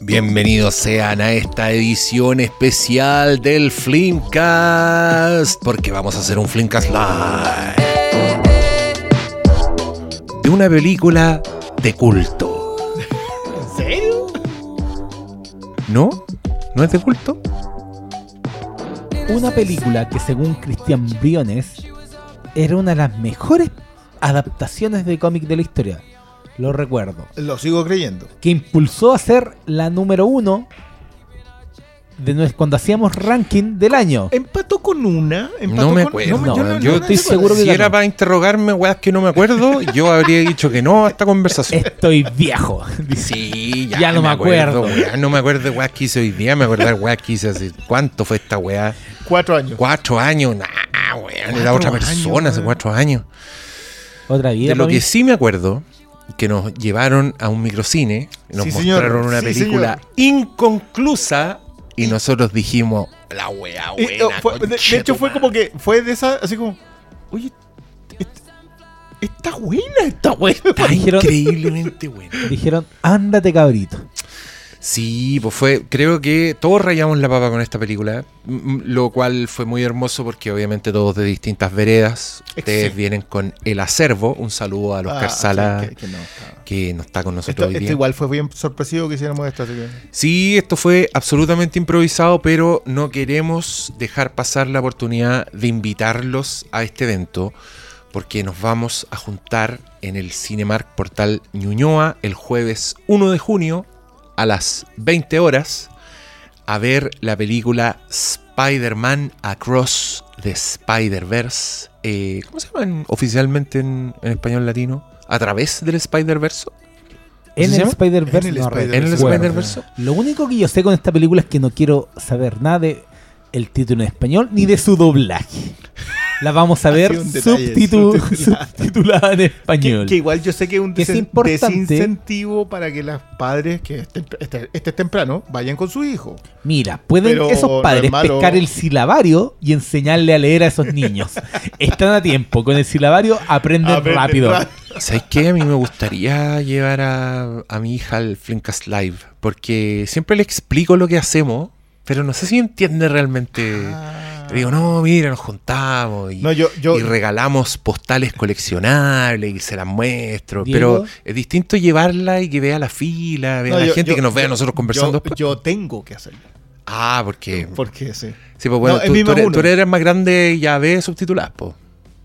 Bienvenidos sean a esta edición especial del Flimcast, porque vamos a hacer un Flimcast Live de una película de culto. ¿En serio? ¿No? ¿No es de culto? Una película que según Cristian Briones era una de las mejores adaptaciones de cómic de la historia. Lo recuerdo. Lo sigo creyendo. Que impulsó a ser la número uno de cuando hacíamos ranking del año. Empató con una. Empató No me con- acuerdo. no, yo yo estoy si seguro que ganó. era para interrogarme, weas que no me acuerdo, yo habría dicho que no a esta conversación. Estoy viejo. Sí, ya, Ya no me acuerdo. weá. no me acuerdo de weas que hice hoy día, me acuerdo de weas que hice hace. ¿Cuánto fue esta weá? Cuatro años. Cuatro años, nah, weón. Era otra persona años, hace cuatro años. Otra vida. De lo que sí me acuerdo, que nos llevaron a un microcine, nos Sí, señor. mostraron una Sí, película inconclusa y nosotros dijimos, la wea Y, buena. oh, fue- de, de hecho, fue como que. Fue de esa. Así como. Oye. est- Está buena esta wea. Está Dijeron- increíblemente buena. Dijeron, ándate cabrito. Sí, pues fue, creo que todos rayamos la papa con esta película, lo cual fue muy hermoso porque obviamente todos de distintas veredas, ustedes Sí. vienen con el acervo, un saludo a Oscar Ah, Sala sí, que- que no, está. que no está con nosotros Esto, hoy esto día. igual fue bien sorpresivo que hiciéramos esto. Así que... Sí, esto fue absolutamente improvisado, pero no queremos dejar pasar la oportunidad de invitarlos a este evento porque nos vamos a juntar en el Cinemark Portal Ñuñoa el jueves 1 de junio a las 20 horas a ver la película Spider-Man Across the Spider-Verse. Eh, ¿Cómo se llaman oficialmente en, en español latino? ¿A través del Spider-Verse? En se el llama? Spider-Verse En el Spider-Verse. ¿En el. Spider-Verse? Lo único que yo sé con esta película es que no quiero saber nada de el título en español ni de su doblaje. La vamos a ver subtitulada. subtitulada en español. que igual yo sé que es un Que es desen- importante. desincentivo para que los padres, que este, este, este es temprano, vayan con su hijo. Mira, pueden Pero esos no padres es pescar el silabario y enseñarle a leer a esos niños. Están a tiempo. Con el silabario aprenden rápido. ¿Sabes qué? A mí me gustaría llevar a, a mi hija al Flimcast Live, porque siempre le explico lo que hacemos, pero no sé si entiende realmente. Le digo, no, mira, nos juntamos y, No, yo, yo, y regalamos postales coleccionables y se las muestro, Diego. pero es distinto llevarla y que vea la fila, vea no, a la yo- gente que nos vea nosotros conversando. Yo, tengo que hacerlo. ah, porque... Porque sí. Sí, pues bueno, No, tú, eres, más tú uno. eres más grande y ya ves subtituladas, po.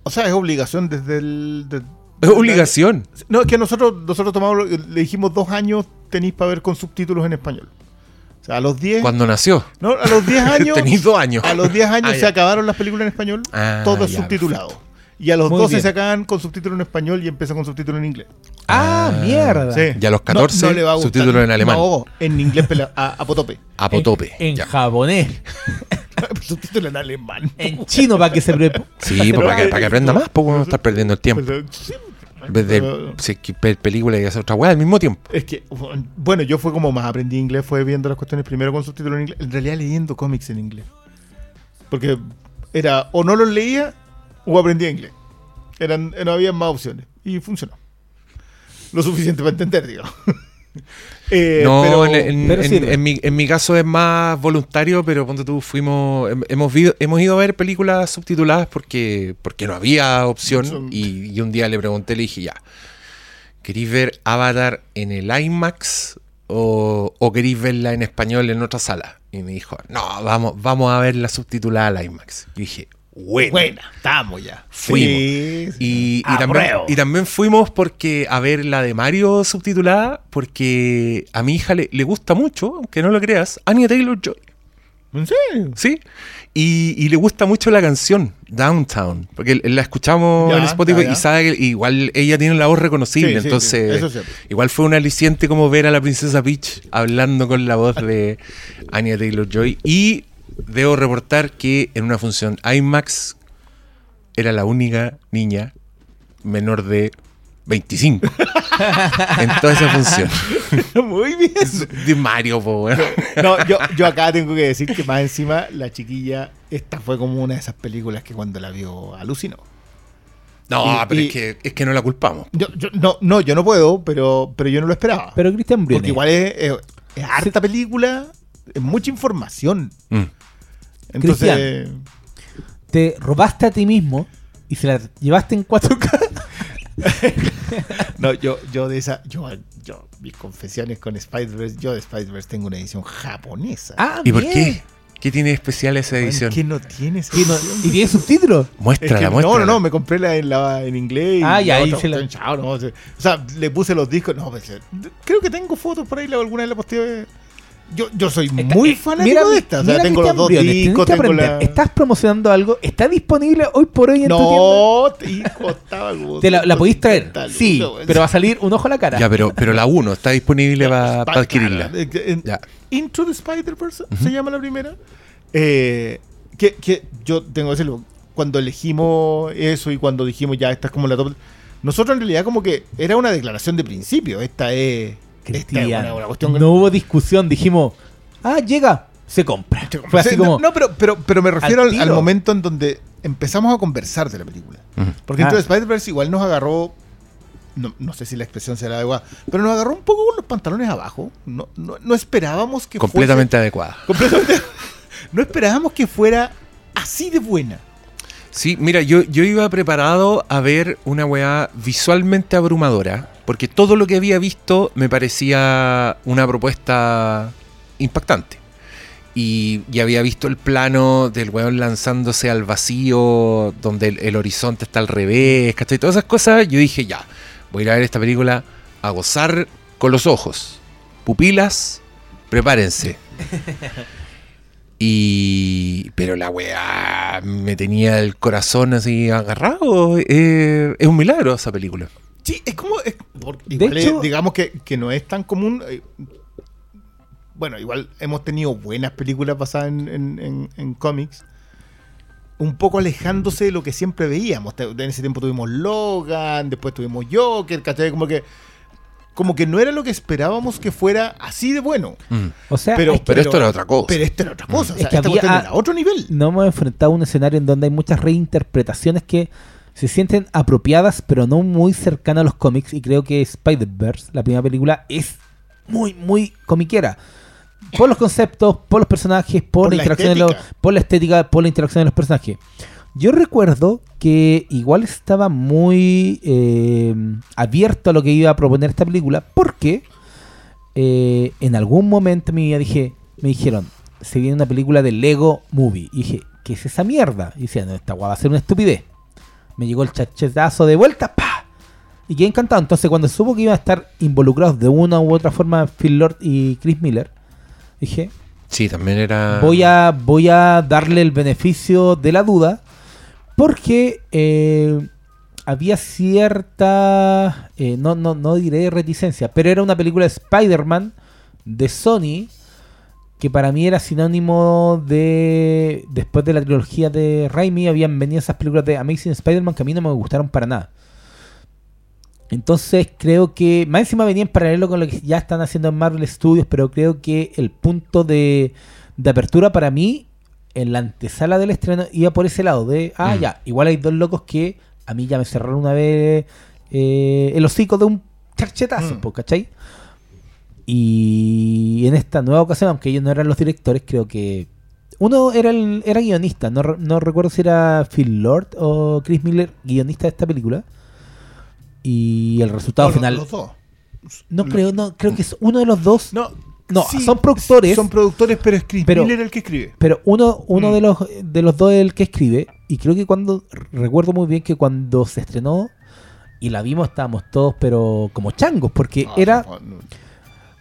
O sea, es obligación desde el. de- Es obligación. No, es que nosotros, nosotros tomamos, le dijimos dos años tenéis para ver con subtítulos en español. Sea, a los 10. Cuando nació. No, a los 10 años. Tenéis dos años. A los 10 años Ah, se ya. acabaron las películas en español, Ah, todo es subtitulado. Y a los Muy 12 bien. se acaban con subtítulos en español y empiezan con subtítulos en inglés. Ah, Ah, mierda. Sí. Y a los 14, le va a gustar. subtítulos en alemán. No, en inglés a, a potope. A potope. En, en japonés. subtítulos en alemán. En chino para que se pre- Sí, pues para que, para que aprenda más, pues no estar perdiendo el tiempo. Pero, sí, En vez de si películas y hacer otra weá al mismo tiempo. Es que, bueno, yo fue como más aprendí inglés, fue viendo las cuestiones primero con subtítulos en inglés, en realidad leyendo cómics en inglés. Porque era o no los leía o aprendía inglés. Eran, no había más opciones. Y funcionó. Lo suficiente para entender, digamos. Eh, no, pero- en, en- pero en- sirve. en mi, en mi caso es más voluntario, pero ponte tú, fuimos, hem- hemos, ido, hemos ido a ver películas subtituladas porque, porque no había opción. Y un día le pregunté, le dije, ya, ¿queréis ver Avatar en el IMAX o, o queréis verla en español en otra sala? Y me dijo, no, vamos, vamos a verla subtitulada al IMAX. Y dije, Buena, estamos ya. Fuimos. Sí, sí. Y, y también, Apruebo. y también fuimos porque a ver la de Mario subtitulada, porque a mi hija le, le gusta mucho, aunque no lo creas, Anya Taylor Joy, ¿En serio? ¿sí? Y, y le gusta mucho la canción Downtown, porque la escuchamos Ya, en Spotify ya, ya. y sabe que igual ella tiene la voz reconocible, Sí, sí, entonces sí, eso es cierto. igual fue un aliciente como ver a la princesa Peach hablando con la voz de Anya Taylor Joy y debo reportar que en una función IMAX era la única niña menor de 25 en toda esa función. Muy bien. De Mario, po. No, yo, yo acá tengo que decir que más encima la chiquilla, esta fue como una de esas películas que cuando la vio alucinó. No, Y- pero y- es, que, es que no la culpamos. Yo, yo- no, no, yo no puedo, pero, pero yo no lo esperaba. Pero Christian Briones. Porque igual es, es- es harta película, es mucha información. Mm. Entonces, te robaste a ti mismo y se la llevaste en 4K. no, yo, yo de esa, yo, yo, mis confesiones con Spider-Verse, yo de Spider-Verse tengo una edición japonesa. Ah, ¿Y por qué? ¿Qué tiene de especial esa edición? ¿Qué no tiene esa ¿Y, edición? ¿Y tiene subtítulos? Es Muéstrala, que- no, muéstrala. no, no, me compré la en, la, en inglés. y Ah, ya, la ahí se la- chao, no, o sea, o sea, le puse los discos. No, pues, eh, creo que tengo fotos por ahí, alguna vez la posteé. Yo, yo soy Está- muy eh, fanático mira, de esta. O sea, tengo los dos discos, tienes que tengo aprender. la. Estás promocionando algo, está disponible hoy por hoy en tu tienda. No, costaba. ¿Te la, la podéis traer? 150 Sí, pero va a salir un ojo a la cara. Ya, pero, pero la 1 está disponible para adquirirla. Ya. Into the Spider-Verse se llama la primera. Eh, que, que yo tengo que decirlo. Cuando elegimos eso y cuando dijimos ya, esta es como la top. Nosotros en realidad, como que era una declaración de principio. Esta es. Esta es Cristian, una, una cuestión. no hubo discusión, dijimos, ah, llega, se compra. Fue así Sí, como, no, no, pero, pero, pero me refiero Al al, al tiro. momento en donde empezamos a conversar de la película. Porque Ah. entonces Spider-Verse igual nos agarró. No, no sé si la expresión será adecuada, pero nos agarró un poco con los pantalones abajo. No, no, no esperábamos que Completamente adecuada. Completamente. No esperábamos que fuera así de buena. Sí, mira, yo, yo iba preparado a ver una weá visualmente abrumadora, porque todo lo que había visto me parecía una propuesta impactante. Y, había visto el plano del weón lanzándose al vacío, donde el, el horizonte está al revés, ¿cachai? Todas esas cosas, yo dije, ya, voy a ir a ver esta película a gozar con los ojos. Pupilas, prepárense. Y. Pero la weá me tenía el corazón así agarrado. eh, es un milagro esa película. Sí, es como. es- De igual es- hecho- digamos que, que no es tan común. eh, bueno, igual hemos tenido buenas películas basadas en, en- en- en cómics. Un poco alejándose de lo que siempre veíamos. En ese tiempo tuvimos Logan, después tuvimos Joker, ¿cachai? Como que. Como que no era lo que esperábamos que fuera así de bueno. Mm. o sea, Pero, es que pero esto era otra cosa. Pero esto era otra cosa. O Es que esta había- era otro nivel. no hemos enfrentado a un escenario en donde hay muchas reinterpretaciones que se sienten apropiadas, pero no muy cercanas a los cómics. Y creo que Spider-Verse, la primera película, es muy, muy comiquera. Por los conceptos, por los personajes, por, Por la la interacción de los, estética. por la estética, por la interacción de los personajes. Yo recuerdo que igual estaba muy eh, abierto a lo que iba a proponer esta película, porque eh, en algún momento vida dije, me dijeron, se viene una película de Lego Movie. Y dije, ¿qué es esa mierda? Y decía, no, esta guay va a ser una estupidez. Me llegó el chachetazo de vuelta, ¡pa! Y quedé encantado. Entonces, cuando supo que iban a estar involucrados de una u otra forma Phil Lord y Chris Miller, dije, Sí, también era. voy a, voy a darle el beneficio de la duda porque eh, había cierta, eh, no, no, no diré reticencia, pero era una película de Spider-Man de Sony que para mí era sinónimo de, después de la trilogía de Raimi, habían venido esas películas de Amazing Spider-Man que a mí no me gustaron para nada. Entonces creo que, más encima venía en paralelo con lo que ya están haciendo en Marvel Studios, pero creo que el punto de, de apertura para mí, en la antesala del estreno, iba por ese lado, de, ah, Mm. ya, igual hay dos locos que a mí ya me cerraron una vez eh, el hocico de un charchetazo, Mm. ¿cachai? Y en esta nueva ocasión, aunque ellos no eran los directores, creo que uno era el, era guionista, no, no recuerdo si era Phil Lord o Chris Miller, guionista de esta película. Y el resultado no, final. los dos. No creo, no, creo que es uno de los dos. No, No, son productores. Son productores, pero Chris Pero- Miller el que escribe. Pero uno, uno Mm. de los de los dos es el que escribe. Y creo que cuando. Recuerdo muy bien que cuando se estrenó y la vimos, estábamos todos, pero como changos. Porque No, era. no, no.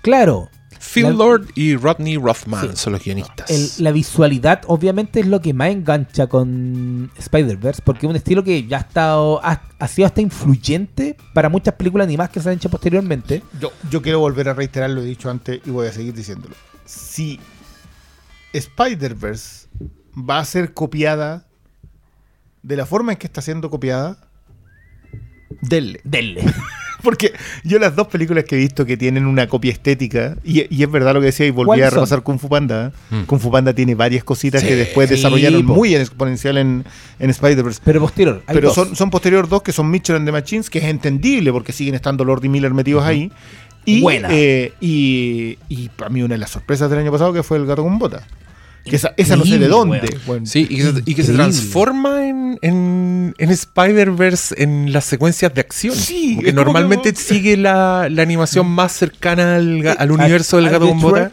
Claro. Phil la- Lord y Rodney Rothman Sí. son los guionistas. el- la visualidad, obviamente, es lo que más engancha con Spider-Verse. Porque es un estilo que ya ha estado. Ha, ha sido hasta influyente para muchas películas animadas que se han hecho posteriormente. Yo, yo quiero volver a reiterar lo he dicho antes y voy a seguir diciéndolo. Si Spider-Verse va a ser copiada de la forma en que está siendo copiada, denle. Denle. Porque yo las dos películas que he visto que tienen una copia estética, y, y es verdad lo que decía, y volví ¿Cuáles a son? repasar Kung Fu Panda. Mm. Kung Fu Panda tiene varias cositas Sí. que después Sí, desarrollaron po. muy en exponencial en, en Spider-Verse. Pero posterior. hay Pero dos. son, son posterior dos que son Mitchell and the Machines, que es entendible porque siguen estando Lord y Miller metidos ahí. Y, Buena. eh, y, y para mí una de las sorpresas del año pasado que fue el gato con bota. Que esa, esa no sé de dónde. Sí, y que, se, y que se Increíble. transforma en, en, en Spider-Verse en las secuencias de acción. Sí, Como que normalmente que- sigue la, la animación más cercana al, ga- al universo a- del gato The con.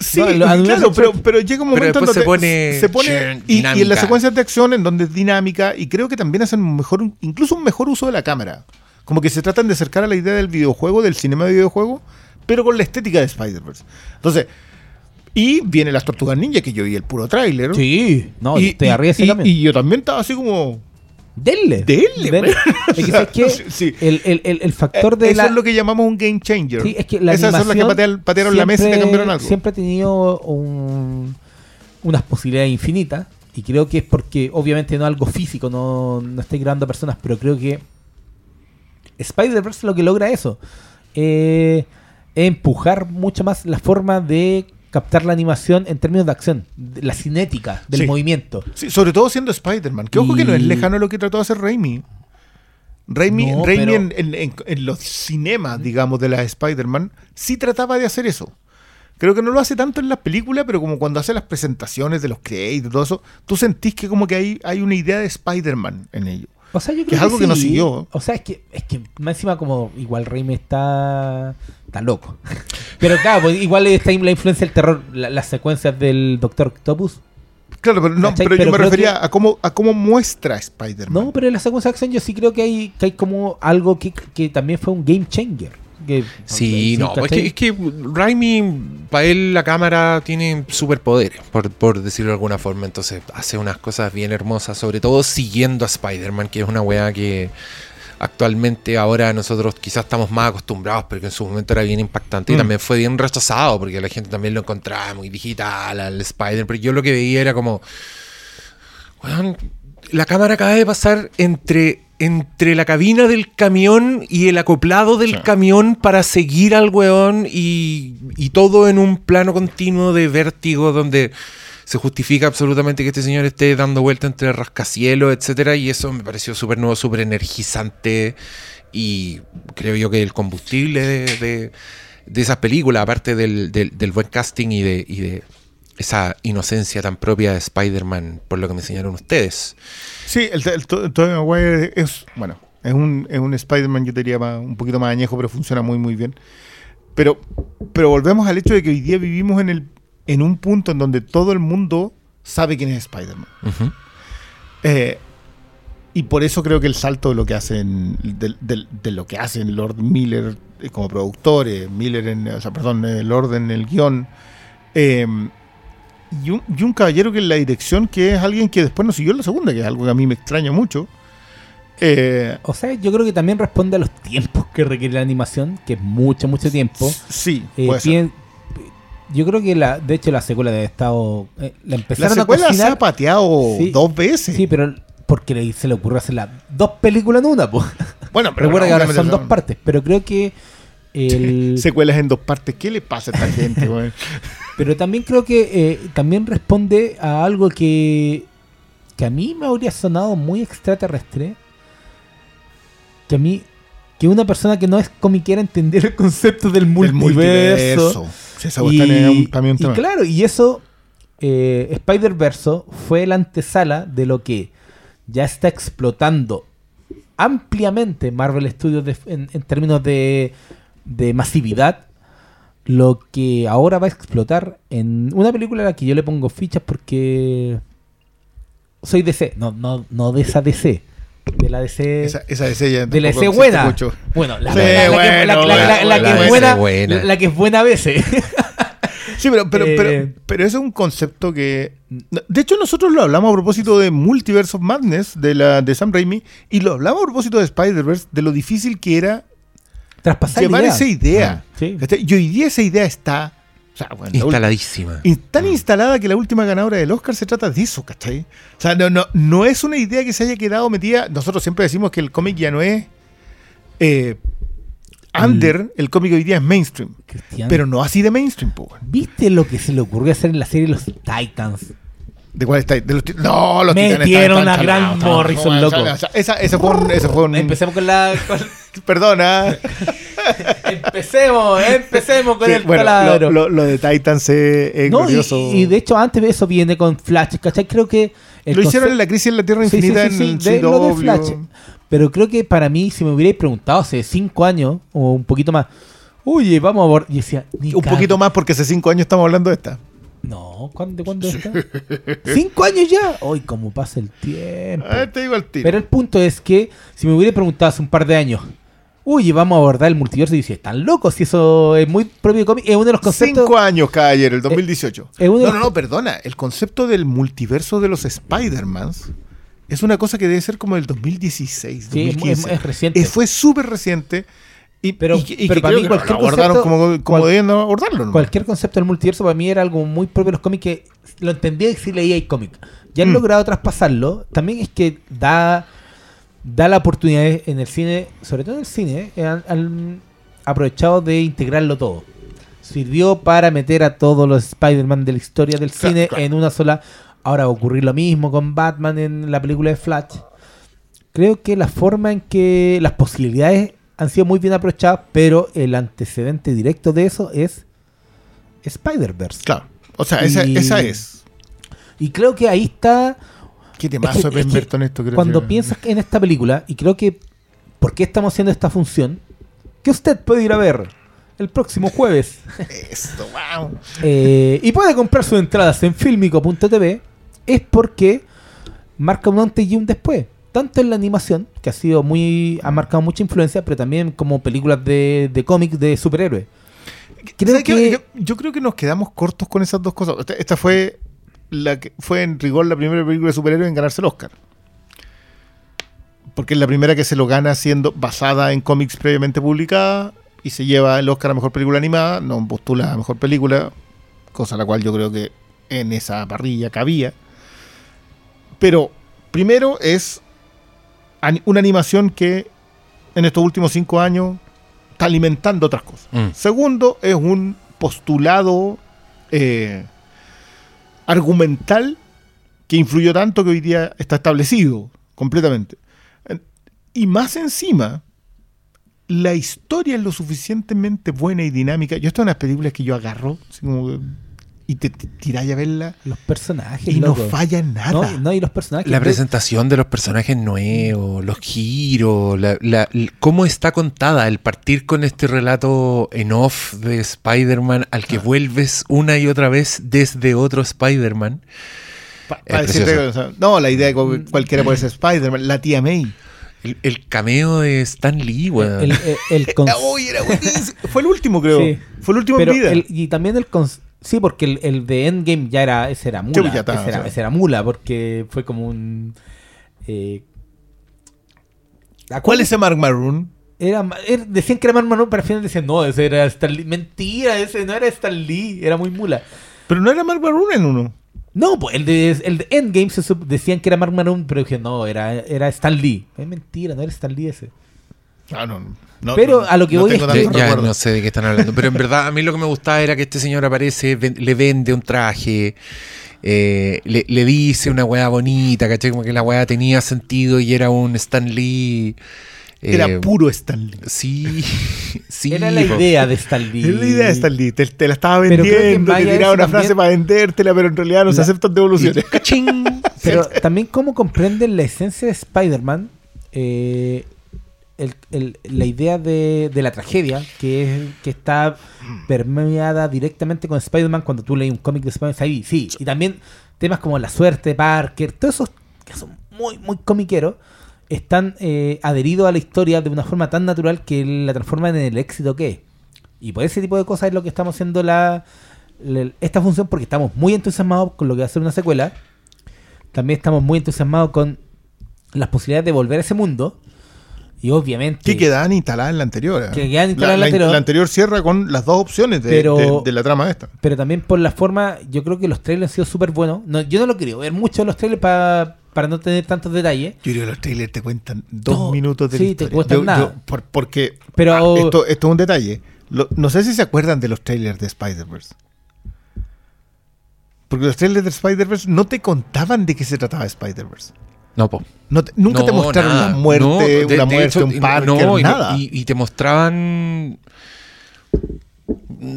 Sí, No, lo- claro, pero, pero llega un momento en se donde pone se pone ch- y, y en las secuencias de acción en donde es dinámica y creo que también hacen un mejor, incluso un mejor uso de la cámara. Como que se tratan de acercar a la idea del videojuego, del cinema de videojuego, pero con la estética de Spider-Verse. Entonces, y viene las Tortugas Ninja, que yo vi el puro tráiler. Sí, no, y, arriba de ese y- yo también estaba así como... Denle. Denle. Es que. El, el, el, el factor de Eso la... es lo que llamamos un game changer. Sí, es que la Esas son las que patearon, la mesa y siempre- cambiaron algo. Siempre ha tenido un- unas posibilidades infinitas. Y creo que es porque, obviamente, no algo físico, no, no estoy grabando personas, pero creo que Spider-Verse lo que logra eso. eh, empujar mucho más la forma de captar la animación en términos de acción, de la cinética del Sí. movimiento. Sí, sobre todo siendo Spider-Man. Que ojo que no es lejano lo que trató de hacer Raimi. Raimi, No, Raimi pero- en, en- en- en los cinemas, digamos, de la Spider-Man, sí trataba de hacer eso. Creo que no lo hace tanto en las películas, pero como cuando hace las presentaciones de los créditos todo eso, tú sentís que como que hay, hay una idea de Spider-Man en ello. O sea, yo Que creo es algo que no sí. siguió. O sea, es que, es que más encima como igual Raimi está, está loco. Pero claro, pues, igual está la influencia del terror, la- las secuencias del Doctor Octopus. Claro, pero, no, pero, Pero yo me refería que- a, cómo, a cómo muestra Spider-Man. No, pero en la secuencia de acción yo sí creo que hay, que hay como algo que, que también fue un game changer. Sí, no, es ¿cachai? que, es que Raimi, para él la cámara tiene superpoderes, por, por decirlo de alguna forma, entonces hace unas cosas bien hermosas, sobre todo siguiendo a Spider-Man, que es una weá que actualmente ahora nosotros quizás estamos más acostumbrados, pero que en su momento era bien impactante y Mm. también fue bien rechazado, porque la gente también lo encontraba muy digital al Spider, pero yo lo que veía era como, weón, la cámara acaba de pasar entre, entre la cabina del camión y el acoplado del Sí. camión para seguir al weón y, y todo en un plano continuo de vértigo donde se justifica absolutamente que este señor esté dando vuelta entre rascacielos, etcétera, y eso me pareció súper nuevo, súper energizante y creo yo que el combustible de, de- de esas películas, aparte del, del- del buen casting y de, y de esa inocencia tan propia de Spider-Man, por lo que me enseñaron ustedes. Sí, el, el, el Tobey Maguire es, bueno, es un, es un Spider-Man, yo diría más- un poquito más añejo, pero funciona muy, muy bien. Pero, pero volvemos al hecho de que hoy día vivimos en, el, en un punto en donde todo el mundo sabe quién es Spider-Man. Eh, y por eso creo que el salto de lo que hacen, de, de- de lo que hacen Lord Miller eh, como productores, Miller en, o sea, perdón, eh, Lord en el guion, eh, y, un, y un caballero que en la dirección, que es alguien que después nos siguió en la segunda, que es algo que a mí me extraña mucho. Eh, O sea, yo creo que también responde a los tiempos que requiere la animación, que es mucho, mucho tiempo. sí, Eh, puede ser. bien- yo creo que la, de hecho la secuela de estado eh, la La empezaron secuela a se cocinar. ha pateado Sí. dos veces. Sí, pero porque se le ocurrió hacer las dos películas en una, pues. bueno, pero Recuerda que ahora son dos partes, pero creo que el, Secuelas en dos partes. ¿Qué le pasa a esta gente, güey? pero también creo que eh, también responde a algo que que a mí me habría sonado muy extraterrestre, que a mí que una persona que no es comiquera entendiera el concepto del El multiverso. Un- un y claro, y eso, eh, Spider-Verse fue la antesala de lo que ya está explotando ampliamente Marvel Studios de- en, en términos de, de masividad. Lo que ahora va a explotar en una película a la que yo le pongo fichas porque soy DC, no, no, no de esa DC, de la DC. Esa, esa de ella de la DC buena. mucho. Bueno, la, Sí, la- la que- bueno, la- la- la- la que bueno, es buena, buena. la que es buena a veces. Sí, pero, pero, Eh, pero, pero eso es un concepto que. De hecho, nosotros lo hablamos a propósito de Multiverse of Madness de, la, de Sam Raimi y lo hablamos a propósito de Spider-Verse, de lo difícil que era Traspasar llevar ideas. esa idea. Sí. ¿Cachai? Y hoy día esa idea está. O sea, bueno, la ul- Instaladísima. in- tan instalada que la última ganadora del Oscar se trata de eso, ¿cachai? O sea, no, no, no es una idea que se haya quedado metida. Nosotros siempre decimos que el cómic ya no es. eh, Under, el cómic hoy día es mainstream. Cristian, Pero no así de mainstream, po. ¿viste lo que se le ocurrió hacer en la serie Los Titans? ¿De cuál está? De los no, los Metieron a Grant Morrison, loco. Esa, esa fue un. Esa fue un Empecemos con la. con- Perdona. empecemos, empecemos con Sí, el bueno, taladro. lo, lo- lo de Titans es, es No, y, glorioso. y de hecho, antes de eso viene con Flash, ¿cachai? Creo que. el lo hicieron en la crisis en la Tierra Sí, sí, Infinita sí, sí, en de- el lo de. Flash. Pero creo que para mí, si me hubierais preguntado hace cinco años o un poquito más, oye, vamos a abordar. Y decía, ni Un poquito más porque hace cinco años estamos hablando de esta. No, ¿cuándo, ¿de cuándo está? ¿Cinco años ya? Uy, cómo pasa el tiempo. A ver, te digo al tiro. Pero el punto es que si me hubiera preguntado hace un par de años, oye, vamos a abordar el multiverso, y dice, están locos, si eso es muy propio de cómic, es uno de los conceptos. Cinco años caballero, el 2018. es uno de no, no, no, perdona. El concepto del multiverso de los Spider-Mans es una cosa que debe ser como del 2016, Sí, es, 2015. es- es reciente. Eh, fue súper reciente. Y, Pero- y y pero para mí cualquier abordaron concepto- como, como cual- abordarlo. ¿no? Cualquier concepto del multiverso para mí era algo muy propio de los cómics que lo entendía y si leía el cómic. Ya han Mm. logrado traspasarlo. También es que da, da la oportunidad en el cine, sobre todo en el cine, eh, han, han aprovechado de integrarlo todo. Sirvió para meter a todos los Spider-Man de la historia del Claro, cine claro. en una sola. Ahora va a ocurrir lo mismo con Batman en la película de Flash. Creo que la forma en que las posibilidades han sido muy bien aprovechadas, pero el antecedente directo de eso es Spider-Verse. Claro. O sea, esa, Y- esa es. Y creo que ahí está Qué Es temazo que- es que Pemberton esto. creo cuando que- piensas en esta película, y creo que ¿por qué estamos haciendo esta función? Que usted puede ir a ver el próximo jueves. Esto, wow. Eh, y puede comprar sus entradas en filmico.tv. Es porque marca un antes y un después. Tanto en la animación, que ha sido muy. ha marcado mucha influencia, pero también como películas de, de cómics de superhéroes. Creo que- Yo, yo creo que nos quedamos cortos con esas dos cosas. Esta, esta fue la que fue en rigor la primera película de superhéroes en ganarse el Oscar. Porque es la primera que se lo gana siendo basada en cómics previamente publicada y se lleva el Oscar a mejor película animada, no postula a mejor película, cosa la cual yo creo que en esa parrilla cabía. Pero primero es una animación que en estos últimos cinco años está alimentando otras cosas. Mm. Segundo, es un postulado eh, argumental que influyó tanto que hoy día está establecido completamente. En- Y más encima, la historia es lo suficientemente buena y dinámica. Yo, esta es una película que yo agarro así como que- y te t- tiráis a verla Los personajes. y no falla en nada. No, no, y los personajes. La presentación de los personajes nuevos, los giros, la, la- cómo está contada el partir con este relato en off de Spider-Man al que vuelves una y otra vez desde otro Spider-Man. Pa- no, la idea de que cualquiera puede ser Spider-Man, la tía May. El, el cameo de Stan Lee, weón. el, el- el cons- Uy, era buenísimo. Fue el último, creo. Sí. Fue el último Pero en vida. el- y también el sí porque el, el de Endgame ya era ese era mula Sí, está, ese, era, o sea. ese era mula porque fue como un eh, ¿a ¿Cuál es ese Mark Maroon? era, era- decían que era Mark Maron pero al final decían no ese era Stan Lee mentira ese no era Stan Lee era muy mula Pero no era Mark Maroon en uno. no pues el de, el de Endgame se sup- decían que era Mark Maron pero dije no era, era Stan Lee es mentira no era Stan Lee ese Ah, no, no, Pero no, a lo que no voy tengo es Ya- tanto ya recuerdo. no sé de qué están hablando. Pero en verdad, a mí lo que me gustaba era que este señor aparece, ven- le vende un traje, eh, le, le dice una weá bonita, ¿cachai? Como que la weá tenía sentido y era un Stan Lee. eh, Era puro Stanley. Sí, sí. era la idea de Stan Lee Es la idea de Stanley. Te, te la estaba vendiendo, te tiraba una frase también- para vendértela, pero en realidad no se aceptan devoluciones. ¡Cachín! Pero también cómo comprenden la esencia de Spider-Man, eh, la idea de, la tragedia, que es que está permeada directamente con Spider-Man cuando tú lees un cómic de Spider-Man. Sí, y también temas como la suerte Parker, todos esos que son muy, muy comiqueros, están eh, adheridos a la historia de una forma tan natural que la transforman en el éxito que es. Y por ese tipo de cosas es lo que estamos haciendo la- esta función, porque estamos muy entusiasmados con lo que va a ser una secuela. También estamos muy entusiasmados con las posibilidades de volver a ese mundo. Y obviamente. Que quedaban instaladas en la anterior. ¿eh? Que quedaban instaladas en la la, anterior. la anterior cierra con las dos opciones de, Pero- de- de la trama esta. Pero también por la forma, yo creo que los trailers han sido súper buenos. No, yo no lo quería ver mucho los trailers para para no tener tantos detalles. Yo creo que los trailers te cuentan dos No, minutos de sí, la te cuentan Yo- nada. yo- por- porque Pero- ah, esto, esto es un detalle. Lo- no sé si se acuerdan de los trailers de Spider-Verse. Porque los trailers de Spider-Verse no te contaban de qué se trataba Spider-Verse. No, po. No te- nunca te mostraron nada. una muerte, No, de- una muerte, hecho, un parque, nada. y- y te mostraban.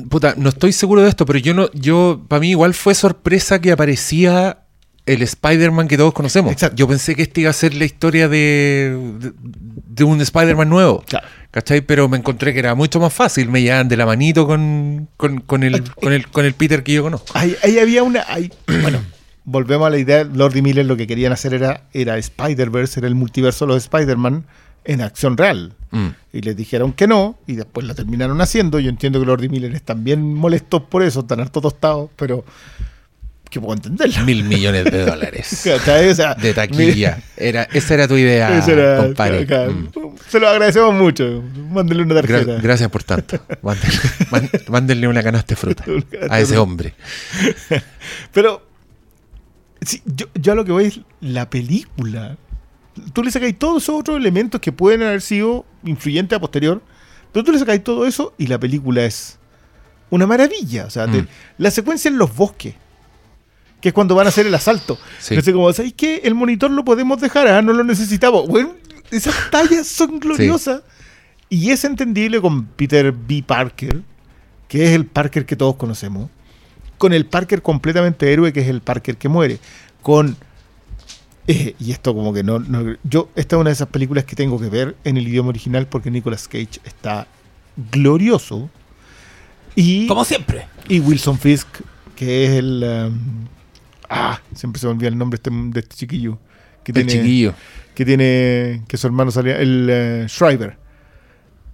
Puta, no estoy seguro de esto, pero yo no, yo, para mí igual fue sorpresa que aparecía el Spider-Man que todos conocemos. Exacto. Yo pensé que esta iba a ser la historia de, de, de un Spider-Man nuevo. Claro. ¿Cachai? Pero me encontré que era mucho más fácil. Me llevaban de la manito con, con, con el, con, el, con el Peter que yo conozco. Ahí, ahí había una. ahí- bueno, volvemos a la idea. Lord y Miller lo que querían hacer era, era Spider-Verse, era el multiverso de los Spider-Man en acción real. Mm. Y les dijeron que no, y después la terminaron haciendo. Yo entiendo que Lord y Miller están bien molestos por eso, están harto tostados, pero que puedo entenderlo. Mil millones de dólares. ¿Cachai? O sea, De taquilla. Era, esa era tu idea, era- compadre. Mm. Se lo agradecemos mucho. Mándenle una Gra- tarjeta. gracias por tanto. Mándenle, mándenle una canasta de fruta a ese hombre. Pero sí, yo, yo a lo que voy es la película. Tú le sacáis todos esos otros elementos que pueden haber sido influyentes a posterior, pero tú le sacáis todo eso y la película es una maravilla. O sea, te- Mm. la secuencia en los bosques, que es cuando van a hacer el asalto. Sí. No sé cómo, ¿sabéis qué? El monitor lo podemos dejar, ah, no lo necesitamos. Bueno, esas tallas son gloriosas. Y es entendible con Peter B. Parker, que es el Parker que todos conocemos. Con el Parker completamente héroe, que es el Parker que muere. Con. eh, y esto, como que no, no- Yo, esta es una de esas películas que tengo que ver en el idioma original porque Nicolas Cage está glorioso. Y, Como siempre. y Wilson Fisk, que es el. um, ah, siempre se me olvida el nombre de este, de este chiquillo. Que El chiquillo. que tiene que su hermano salía el eh, Shriver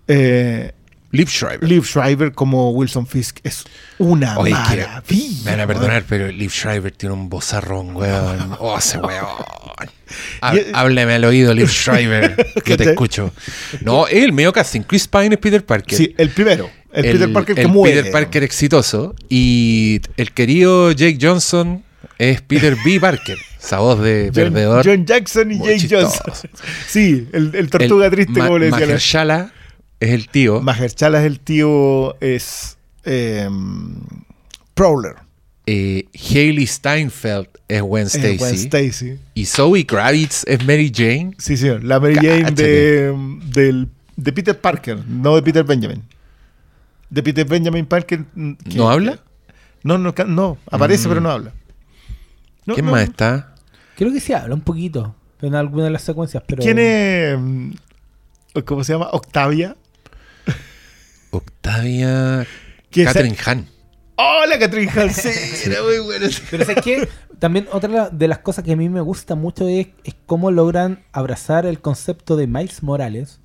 eh, Liv Schreiber. Liv como Wilson Fisk es una Oye, maravilla Me van a perdonar, pero Liv Schreiber tiene un bozarrón, weón. Oh, ese weón. Háblame al oído, Liv Schreiber. Yo te escucho. No, el medio casting. Chris Pine es Peter Parker. sí el primero el, Peter Parker que el muere Peter Parker exitoso. Y el querido Jake Johnson es Peter B. Parker. Esa voz de John, perdedor. John Jackson y Jake chistoso. Johnson sí el, el tortuga El triste Ma- como le Mahershala es el tío. Mahershala es el tío es eh, Prowler Eh, Hailey Steinfeld es Gwen Stacy. Y Zoe Kravitz es Mary Jane. sí señor la Mary Jane de, del- de Peter Parker no de Peter Benjamin de Peter Benjamin Parker ¿No habla? No, no, no, aparece Mm. pero no habla. No, ¿Quién no. más está? Creo que sí habla un poquito en alguna de las secuencias, pero. ¿Quién es? mm, ¿Cómo se llama? Octavia. Octavia ¿Quién Catherine Hahn. ¡Hola, Catherine Hahn! Sí, era muy bueno. Pero ¿sabes qué? También otra de las cosas que a mí me gusta mucho es, es cómo logran abrazar el concepto de Miles Morales.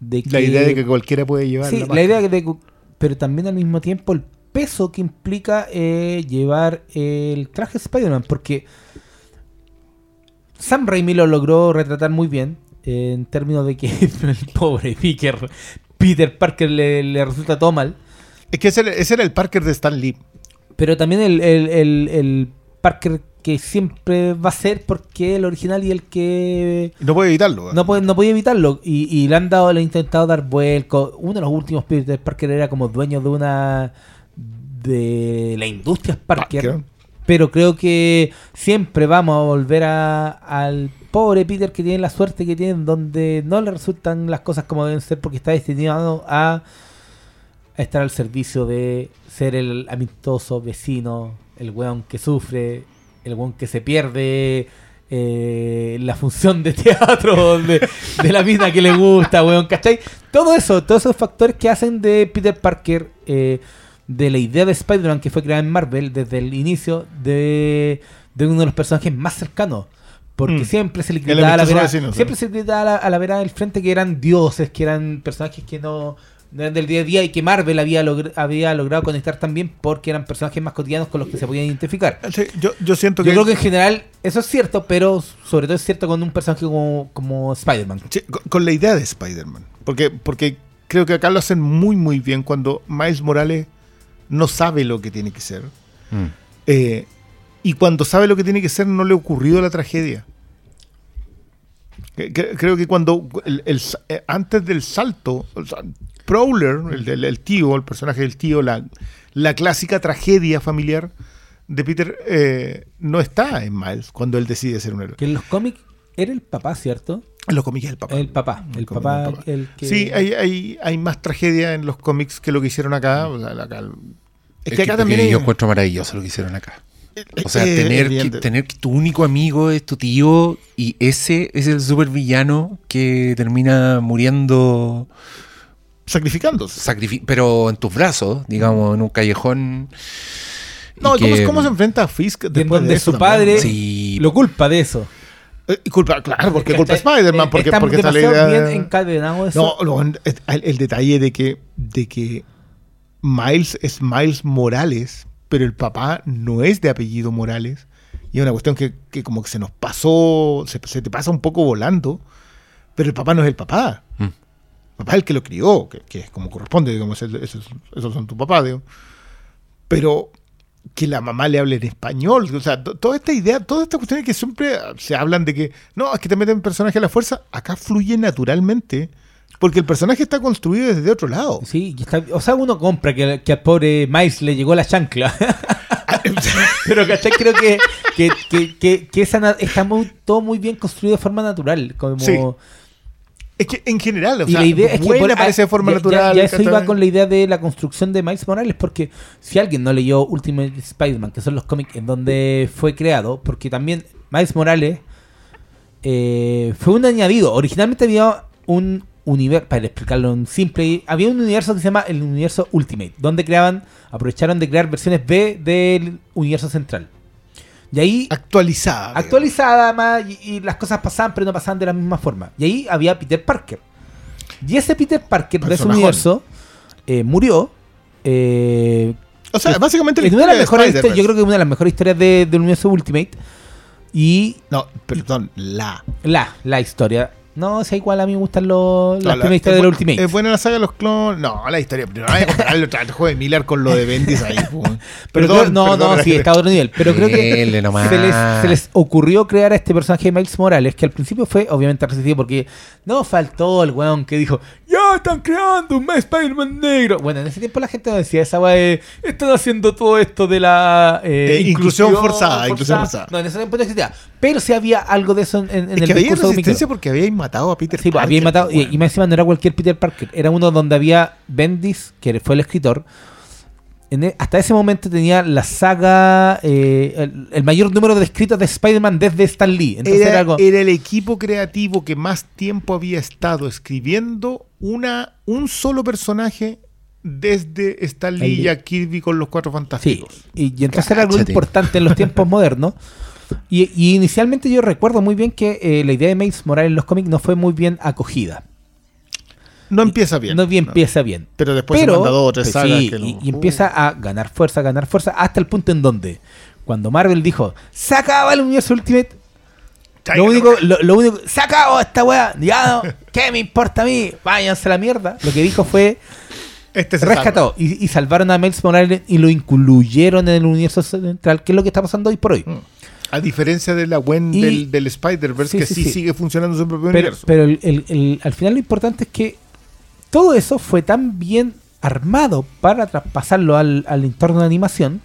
De La idea de que cualquiera puede llevar Sí, la idea de que- Pero también al mismo tiempo el peso que implica eh, llevar el traje de Spider-Man. Porque Sam Raimi lo logró retratar muy bien. eh, en términos de que el pobre Peter, Peter Parker le, le resulta todo mal. Es que ese era, ese era el Parker de Stan Lee. Pero también el, el- el- el Parker que siempre va a ser porque el original y el que No puede evitarlo. no puede, no evitarlo. Y, y le han dado, le han intentado dar vuelco. Uno de los últimos Peter Parker era como dueño de una de la industria Parker. Parker. Pero creo que siempre vamos a volver a- al pobre Peter que tiene la suerte que tiene, donde no le resultan las cosas como deben ser porque está destinado a, estar al servicio de ser el amistoso vecino, el weón que sufre, el weón que se pierde eh, la función de teatro de, de la vida que le gusta, weón, ¿cachai? Todo eso, todos esos factores que hacen de Peter Parker, eh, de la idea de Spider-Man que fue creada en Marvel desde el inicio, de, de uno de los personajes más cercanos. Porque Mm. siempre se le gritaba a la vera, vecino, siempre se le gritaba a la, a la vera del frente que eran dioses, que eran personajes que no, no eran del día a día y que Marvel había, logr- había logrado conectar también porque eran personajes más cotidianos con los que se podían identificar. Sí, yo, yo siento Yo que, creo que en general eso es cierto, pero sobre todo es cierto con un personaje como, como Spider-Man. sí, con, con la idea de Spider-Man. Porque, porque creo que acá lo hacen muy, muy bien cuando Miles Morales no sabe lo que tiene que ser. Mm. Eh, y cuando sabe lo que tiene que ser no le ha ocurrido la tragedia. Creo que cuando el- el sa- eh, antes del salto, o sea, Prowler, el, tío, el personaje del tío, la, la clásica tragedia familiar de Peter eh, no está en Miles cuando él decide ser un héroe. Que en los cómics era el papá, ¿cierto? En los cómics es el papá. El papá. El papá, el que. Sí, hay, hay, hay más tragedia en los cómics que lo que hicieron acá. o sea, acá- es Es que que acá también hay- yo encuentro maravilloso lo que hicieron acá. O sea, Eh, tener, que, tener que tu único amigo es tu tío y ese es el supervillano que termina muriendo, sacrificándose. sacrifi- pero en tus brazos, digamos, en un callejón. No, ¿y ¿cómo, que- cómo se enfrenta a Fisk después donde de eso su padre? Sí. lo culpa de eso. Eh, y culpa, claro, porque culpa a Spider-Man, porque, está porque está la idea... bien encadenado eso. No, no, el, el detalle de que, de que Miles es Miles Morales, pero el papá no es de apellido Morales. Y es una cuestión que, que como que se nos pasó, se, se te pasa un poco volando, pero el papá no es el papá. Mm. El papá es el que lo crió, que, que es como corresponde, digamos, esos, esos son tu papá, digo. Pero que la mamá le hable en español, o sea, to- toda esta idea, todas estas cuestiones que siempre se hablan de que, no, es que te meten personaje a la fuerza, acá fluye naturalmente, porque el personaje está construido desde otro lado. Sí, está- o sea, uno compra que, que al pobre Miles le llegó la chancla. Pero ¿cachai? creo que, que, que, esa está muy, todo muy bien construido de forma natural. Como, Sí. Es que en general, o y sea, la idea es que por- aparece ah, de forma ya- natural. Ya, ya eso iba con la idea de la construcción de Miles Morales, porque si alguien no leyó Ultimate Spider-Man, que son los cómics en donde fue creado, porque también Miles Morales eh, fue un añadido. Originalmente había un universo, para explicarlo en simple, había un universo que se llama el universo Ultimate, donde creaban, aprovecharon de crear versiones B del universo central. Y ahí Actualizada. actualizada más y, y las cosas pasaban pero no pasaban de la misma forma. Y ahí había Peter Parker. Y ese Peter Parker de ese universo eh, murió. eh, O sea, básicamente la es una de las historia de mejores yo creo que es una de las mejores historias de- del universo Ultimate. Y No, perdón, la. la, la historia. No, sea igual a mí me gustan los, las No, la- primeras historias bu- Ultimate. Es buena la saga de los clones. No, la historia. No vaya a compararlo el trabajo de Miller con lo de Bendis ahí. Pero Perdón, creo- no, perdón, no, sí, está a otro nivel. Pero creo que nomás. se les, se les ocurrió crear a este personaje de Miles Morales, que al principio fue obviamente resistido porque no faltó el weón que dijo, ya están creando un Spider-Man negro. Bueno, en ese tiempo la gente no decía esa weá de, están haciendo todo esto de la Eh, inclusión forzada, inclusión forzada. No, en ese tiempo no existía. Pero sí había algo de eso en, en Es el que había resistencia porque habían matado a Peter Sí, pues, Parker, había matado. Y, más encima no era cualquier Peter Parker. Era uno donde había Bendis, que fue el escritor. En e- hasta ese momento tenía la saga, eh, el, el mayor número de escritos de Spider-Man desde Stan Lee. Entonces era, era, algo. era el equipo creativo que más tiempo había estado escribiendo una, un solo personaje desde Stan Lee y a Kirby con los Cuatro Sí, Fantásticos. y, y entonces era algo importante en los tiempos modernos. Y, y inicialmente yo recuerdo muy bien que eh, la idea de Miles Morales en los cómics no fue muy bien acogida. No empieza bien. no bien no. empieza bien. Pero después Pero, se manda dos o tres pues sagas sí, que no- y, y empieza a ganar fuerza, ganar fuerza, hasta el punto en donde, cuando Marvel dijo, se acaba el universo Ultimate, lo único, lo, lo único, se acabó esta weá, ya no, ¿qué me importa a mí? Váyanse a la mierda. Lo que dijo fue, Este se rescató y, y salvaron a Miles Morales y lo incluyeron en el universo central, que es lo que está pasando hoy por hoy. salva. A diferencia de la Gwen Y- del, del Spider-Verse, Sí, que sí, sigue funcionando en su propio Pero, universo. pero el- el- el- al final lo importante es que todo eso fue tan bien armado para traspasarlo al, al entorno de animación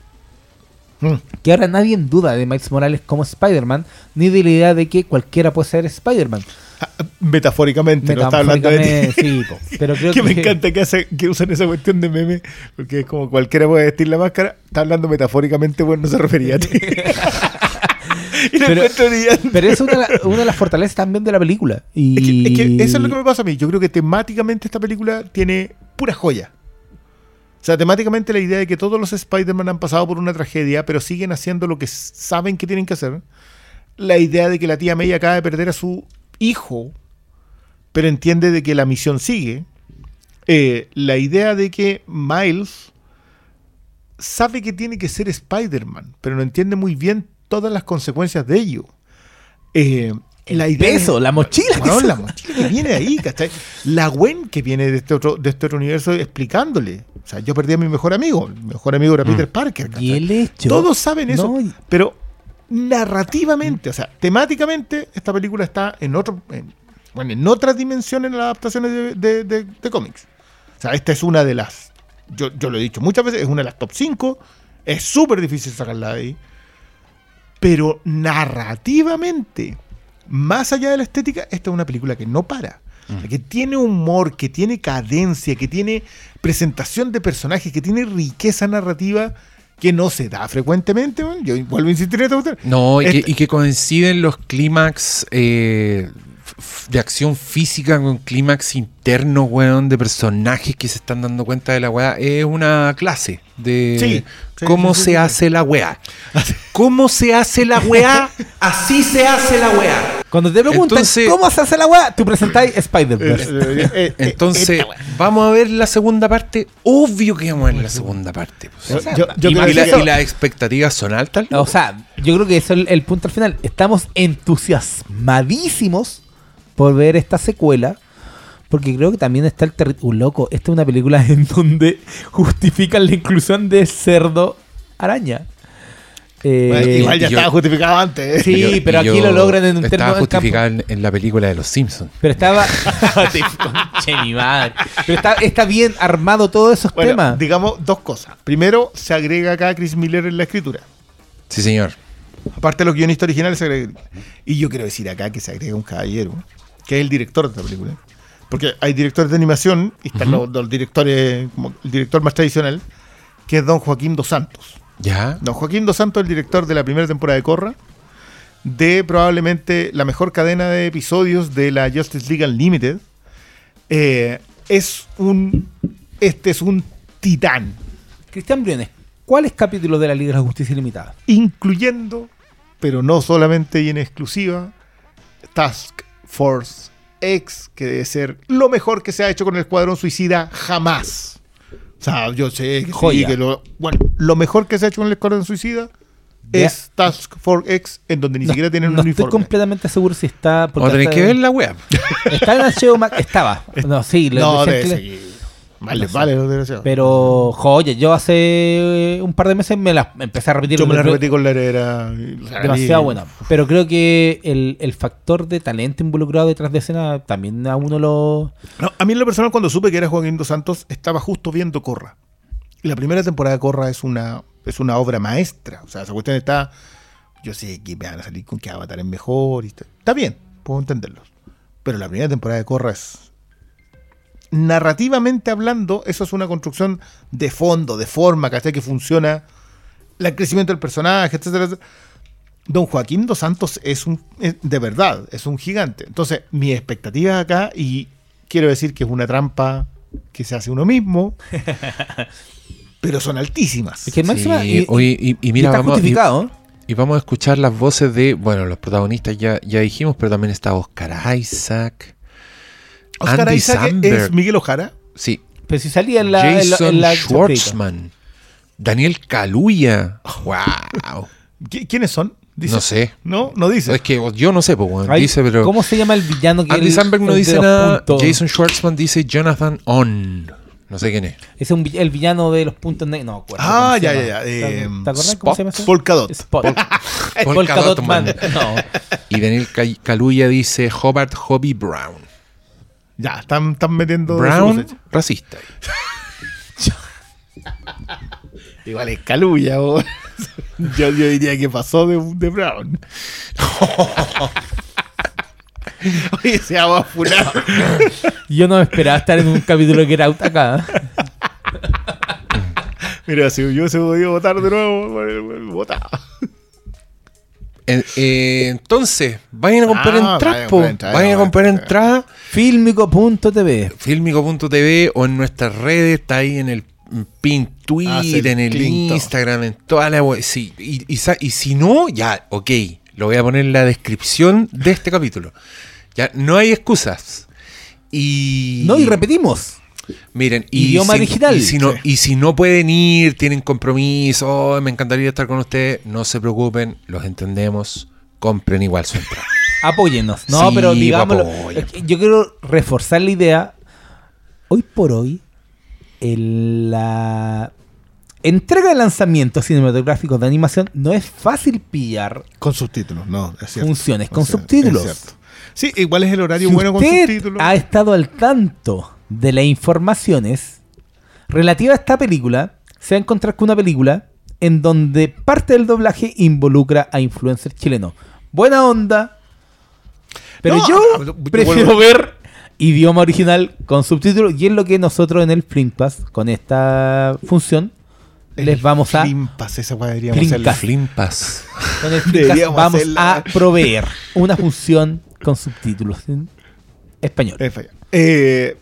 Mm. que ahora nadie en duda de Miles Morales como Spider-Man, ni de la idea de que cualquiera puede ser Spider-Man. Ah, Metafóricamente, no está hablando de ti. Metafóricamente, sí, pero creo que que, me encanta que, hace- que usan esa cuestión de meme, porque es como cualquiera puede vestir la máscara, está hablando metafóricamente, bueno, no se refería a ti. y lo Pero- encuentro brillante. Pero es una, una de las fortalezas también de la película. Y... Es que, es que eso es lo que me pasa a mí. Yo creo que temáticamente esta película tiene pura joya. O sea, temáticamente la idea de que todos los Spider-Man han pasado por una tragedia, pero siguen haciendo lo que saben que tienen que hacer. La idea de que la tía May acaba de perder a su hijo, pero entiende de que la misión sigue. Eh, la idea de que Miles sabe que tiene que ser Spider-Man, pero no entiende muy bien todas las consecuencias de ello. Eh, la idea peso, la mochila. La mochila que viene ahí, ¿cachai? La Gwen que viene de este otro, de este otro universo explicándole. O sea, yo perdí a mi mejor amigo. Mi mejor amigo era Peter Parker. ¿cachai? Y el hecho. Todos saben eso. No, Pero narrativamente, o sea, temáticamente, esta película está en otro, en, bueno, en otras dimensiones en las adaptaciones de, de- de- de cómics. O sea, esta es una de las, yo, yo lo he dicho muchas veces, es una de las top 5, es súper difícil sacarla de ahí, pero narrativamente, más allá de la estética, esta es una película que no para. O sea, Que tiene humor, que tiene cadencia, que tiene presentación de personajes, que tiene riqueza narrativa que no se da frecuentemente. bueno, Yo vuelvo a insistir en esto. No, y, que, y que coinciden los clímax eh, de acción física con clímax interno, weón, de personajes que se están dando cuenta de la weá. Es una clase de Sí, sí, cómo sí, sí, se sí. hace la weá. ¿Cómo se hace la weá? Así se hace la weá. Cuando te preguntan Entonces- cómo se hace la weá, tú presentáis Spider-Verse. Eh, eh, eh, Entonces. ¿vamos a ver la segunda parte? Obvio que vamos a ver la segunda parte. pues. Yo- yo y, creo y la- que- y las expectativas son altas. O sea, yo creo que eso es el, el punto al final. Estamos entusiasmadísimos por ver esta secuela. Porque creo que también está el territorio. loco, esta es una película en donde justifican la inclusión de cerdo araña. Eh, Bueno, igual ya yo- estaba justificado antes. ¿eh? Sí, yo- pero aquí lo logran en un Estaba término- en en, en la película de los Simpsons. Pero estaba. Che, mi madre. Pero está, está bien armado todos esos Bueno, temas. digamos dos cosas. Primero, se agrega acá Chris Miller en la escritura. Sí, señor. Aparte de los guionistas originales, se agrega. Y yo quiero decir acá que se agrega un caballero, que es el director de esta película. Porque hay directores de animación, y están los, los directores, como el director más tradicional, que es don Joaquín Dos Santos. ¿Ya? Don Joaquín Dos Santos, el director de la primera temporada de Corra, de probablemente la mejor cadena de episodios de la Justice League Unlimited. Eh, es un. Este es un titán. Cristian Briones, ¿cuáles capítulos de la Liga de la Justicia Ilimitada? incluyendo, pero no solamente y en exclusiva, Task Force X, que debe ser lo mejor que se ha hecho con el Escuadrón Suicida jamás. O sea, yo sé que, sí, que lo, bueno, lo mejor que se ha hecho con el Escuadrón Suicida es Task Force X, en donde ni No- siquiera tienen un no estoy uniforme. completamente seguro si está. porque tener hasta- que ver la web. Está en HBO Max. Estaba. No, sí, lo No, decían de, que le- sí. Vale, los desgraciados. Pero, joya, yo hace un par de meses me las empecé a repetir. Yo me la Creo- repetí con la heredera. y la Demasiado salí. buena. Pero creo que el, el factor de talento involucrado detrás de escena también a uno lo. No, a mí en lo personal, cuando supe que era Joaquín Dos Santos, estaba justo viendo Corra. Y la primera temporada de Corra es una, es una obra maestra. O sea, esa cuestión está. Yo sé que me van a salir con que Avatar es mejor. Y está, está bien, puedo entenderlos. Pero la primera temporada de Corra es. Narrativamente hablando, eso es una construcción de fondo, de forma, ¿cachai? Que funciona. El crecimiento del personaje, etcétera, etcétera. Don Joaquín Dos Santos es un, es- de verdad, es un gigante. Entonces, mi expectativa acá, y quiero decir que es una trampa que se hace uno mismo, pero son altísimas. Es que máxima. Sí, y, oye, y, y y mira, está vamos, y, justificado. y vamos a escuchar las voces de, bueno, los protagonistas ya, ya dijimos, pero también está Oscar Isaac. Oscar Andy Isaac Samberg. es Miguel Ojara. Sí, Pero si salía en la. en la- Jason en la- Schwartzman. Daniel Kaluuya. Wow. ¿Qui- ¿Quiénes son? Dice- No sé. No, no dice. Es que yo no sé, pues, dice, pero. ¿Cómo se llama el villano que Andy el- Samberg no dice nada. puntos? Jason Schwartzman dice Jonathan On. No sé quién es. Es un el villano de los puntos negros. No, acuerdo Ah, ya, ya, ya, ¿Te- eh, ¿Te acuerdas cómo se llama eso? Polkadot. Spot. Polka Polka Dot Dot Man. Man. No. Y Daniel Kaluuya dice Hobart Hobby Brown. Ya, están, están metiendo. Brown, racista. Igual es Caluya, yo, yo diría que pasó de, de Brown. Oye, se va a. Yo no esperaba estar en un capítulo de Get Out acá. Mira, si yo se podido votar de nuevo, votaba. Eh, eh, entonces, vayan a comprar Ah, entradas, vayan Vayan a comprar entradas. Filmico.tv. Filmico.tv o en nuestras redes, está ahí en el pin tweet, Hace el en el. Instagram, en toda la web. Sí, y, y si no, ya, ok, lo voy a poner en la descripción de este capítulo. Ya, no hay excusas. Y. No, y repetimos. Miren, y Idioma si, digital. Y si, no, Sí. y si no pueden ir, tienen compromiso, oh, me encantaría estar con ustedes, no se preocupen, los entendemos, compren igual su entrada. Apóyennos. No, Sí, pero digámoslo. Yo quiero reforzar la idea. Hoy por hoy, el, la, entrega de lanzamientos cinematográficos de animación, no es fácil pillar Con subtítulos, no, es cierto. funciones con O sea, subtítulos. es cierto. Sí, igual es el horario Si bueno con usted subtítulos. ha estado al tanto de las informaciones relativas a esta película, se va a encontrar con una película en donde parte del doblaje involucra a influencers chilenos. Buena onda, pero No, yo ah, prefiero ver idioma original con subtítulos y es lo que nosotros en el Flinkpass, con esta función, les vamos a... Flimpas, esa deberíamos Flimcast. Flimpas. Con el Deberíamos vamos hacerla. a proveer una función con subtítulos en español. Falla. Eh,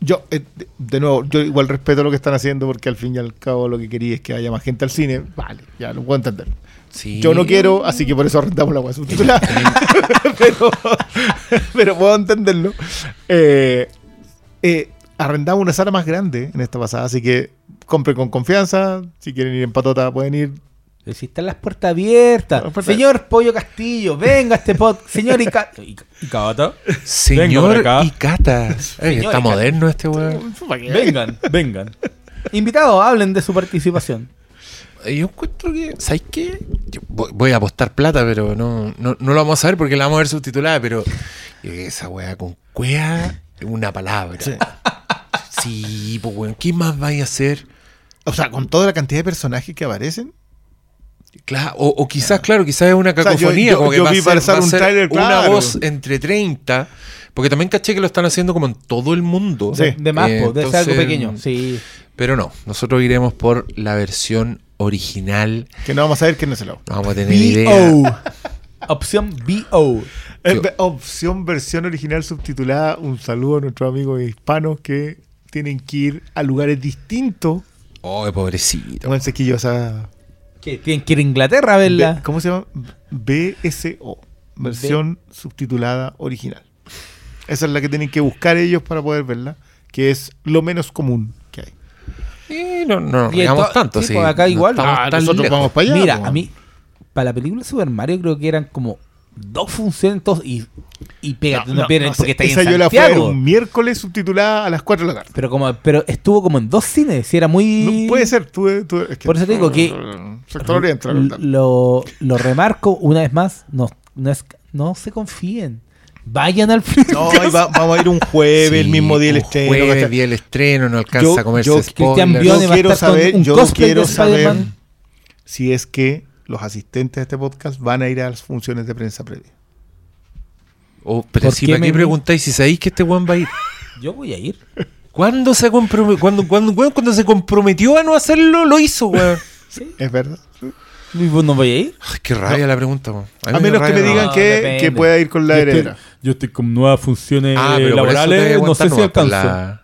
yo, eh, de, nuevo, yo igual respeto lo que están haciendo porque al fin y al cabo lo que quería es que haya más gente al cine. Vale, ya lo puedo entender. Sí. Yo no quiero, así que por eso arrendamos la web subtitulada. pero, pero puedo entenderlo. Eh, eh, arrendamos una sala más grande en esta pasada, así que compren con confianza. Si quieren ir en patota, pueden ir. Si están las puertas abiertas. Señor Pollo Castillo, venga a este pod. Señor Ica... Ica- Icata. Señor por acá. y Cata. Ay, Señor está Icata. moderno este weón. Vengan, vengan. Invitados, hablen de su participación. Yo encuentro que, ¿sabes qué? Yo voy, a apostar plata, pero no, no, no lo vamos a ver porque la vamos a ver subtitulada, pero esa weá con cuea es una palabra. Sí, pues weón, ¿qué más vais a hacer? O sea, con toda la cantidad de personajes que aparecen. Claro, o, o quizás, claro, quizás es una sea, yo- cacofonía, yo- como que yo va, vi a ser, pasar va un ser tráiler, una claro. voz entre 30, porque también caché que lo están haciendo como en todo el mundo. Sí. De más, Eh, ser algo pequeño. Sí. Pero no, nosotros iremos por la versión original. Que no vamos a ver quién es el. No vamos a tener idea. BO. Opción BO. Eh, opción versión original subtitulada. Un saludo a nuestros amigos hispanos que tienen que ir a lugares distintos. Oh, pobrecito. El sequillo, o sea. ¿Qué? ¿Tienen que ir a Inglaterra a verla? B- ¿Cómo se llama? BSO. Versión subtitulada original. Esa es la que tienen que buscar ellos para poder verla. Que es lo menos común que hay. Eh, no, no Y esto- tanto. sí, sí. pues acá No igual. Ah, nosotros lejos. vamos para allá. Mira, po. a mí, para la película Super Mario creo que eran como dos funciones y, y pégate, No, no, no, porque está ahí Esa en yo la fui a ver Santiago. un miércoles subtitulada a las 4 de la tarde. Pero como, pero estuvo como en dos cines, si era muy No, puede ser. Tú, tú- es que- Por eso te digo que- lo, lo remarco una vez más, no, no, es, no se confíen. Vayan al film. No, va- vamos a ir un jueves, el mismo día del un estreno. Jueves, día del estreno, no alcanza Yo- a comerse yo- spoilers. Yo quiero saber, yo quiero saber si es que los asistentes de este podcast van a ir a las funciones de prensa previa. Oh, pero ¿Por si me- preguntáis si sabéis que este weón va a ir. Yo voy a ir. ¿Cuándo se, cuando, cuando, se comprometió a no hacerlo, lo hizo, weón? ¿Es verdad? ¿Y vos no voy a ir? Ay, qué rabia la pregunta, weón. mí A me menos que me digan No, que, pueda ir con la heredera. yo estoy con nuevas funciones Ah, laborales, no sé si alcanzo. la,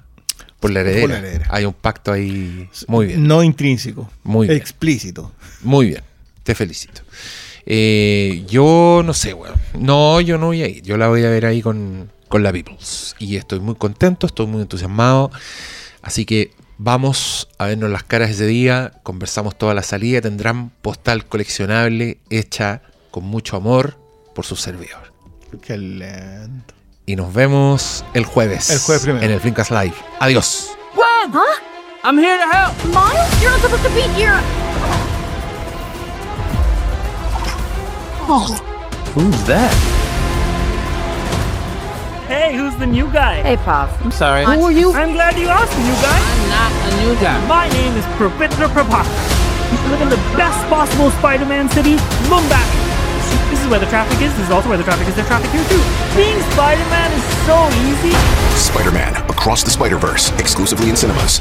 por la heredera. Por la heredera. Hay un pacto ahí. Muy bien, No intrínseco. Muy bien. Explícito. muy bien. Te felicito. Eh, yo no sé, weón. No, yo no voy a ir. Yo la voy a ver ahí con, con la Peoples. Y estoy muy contento, estoy muy entusiasmado. Así que vamos a vernos las caras ese día. Conversamos toda la salida. Tendrán postal coleccionable hecha con mucho amor por su servidor. Qué lento. Y nos vemos el jueves. El jueves primero. En el Flinkas Live. Adiós. Huh? I'm here to help. Miles, you're not supposed to be here. Oh. Who's that? Hey, who's the new guy? Hey, Pop. I'm sorry. Who are you? I'm glad you asked, new guy. I'm not a new guy. My name is Pravitra Prabhakar. We live in the best possible Spider-Man city, Mumbai. This is where the traffic is. This is also where the traffic is. There's traffic here too. Being Spider-Man is so easy. Spider Man Across the Spider Verse, exclusively in cinemas.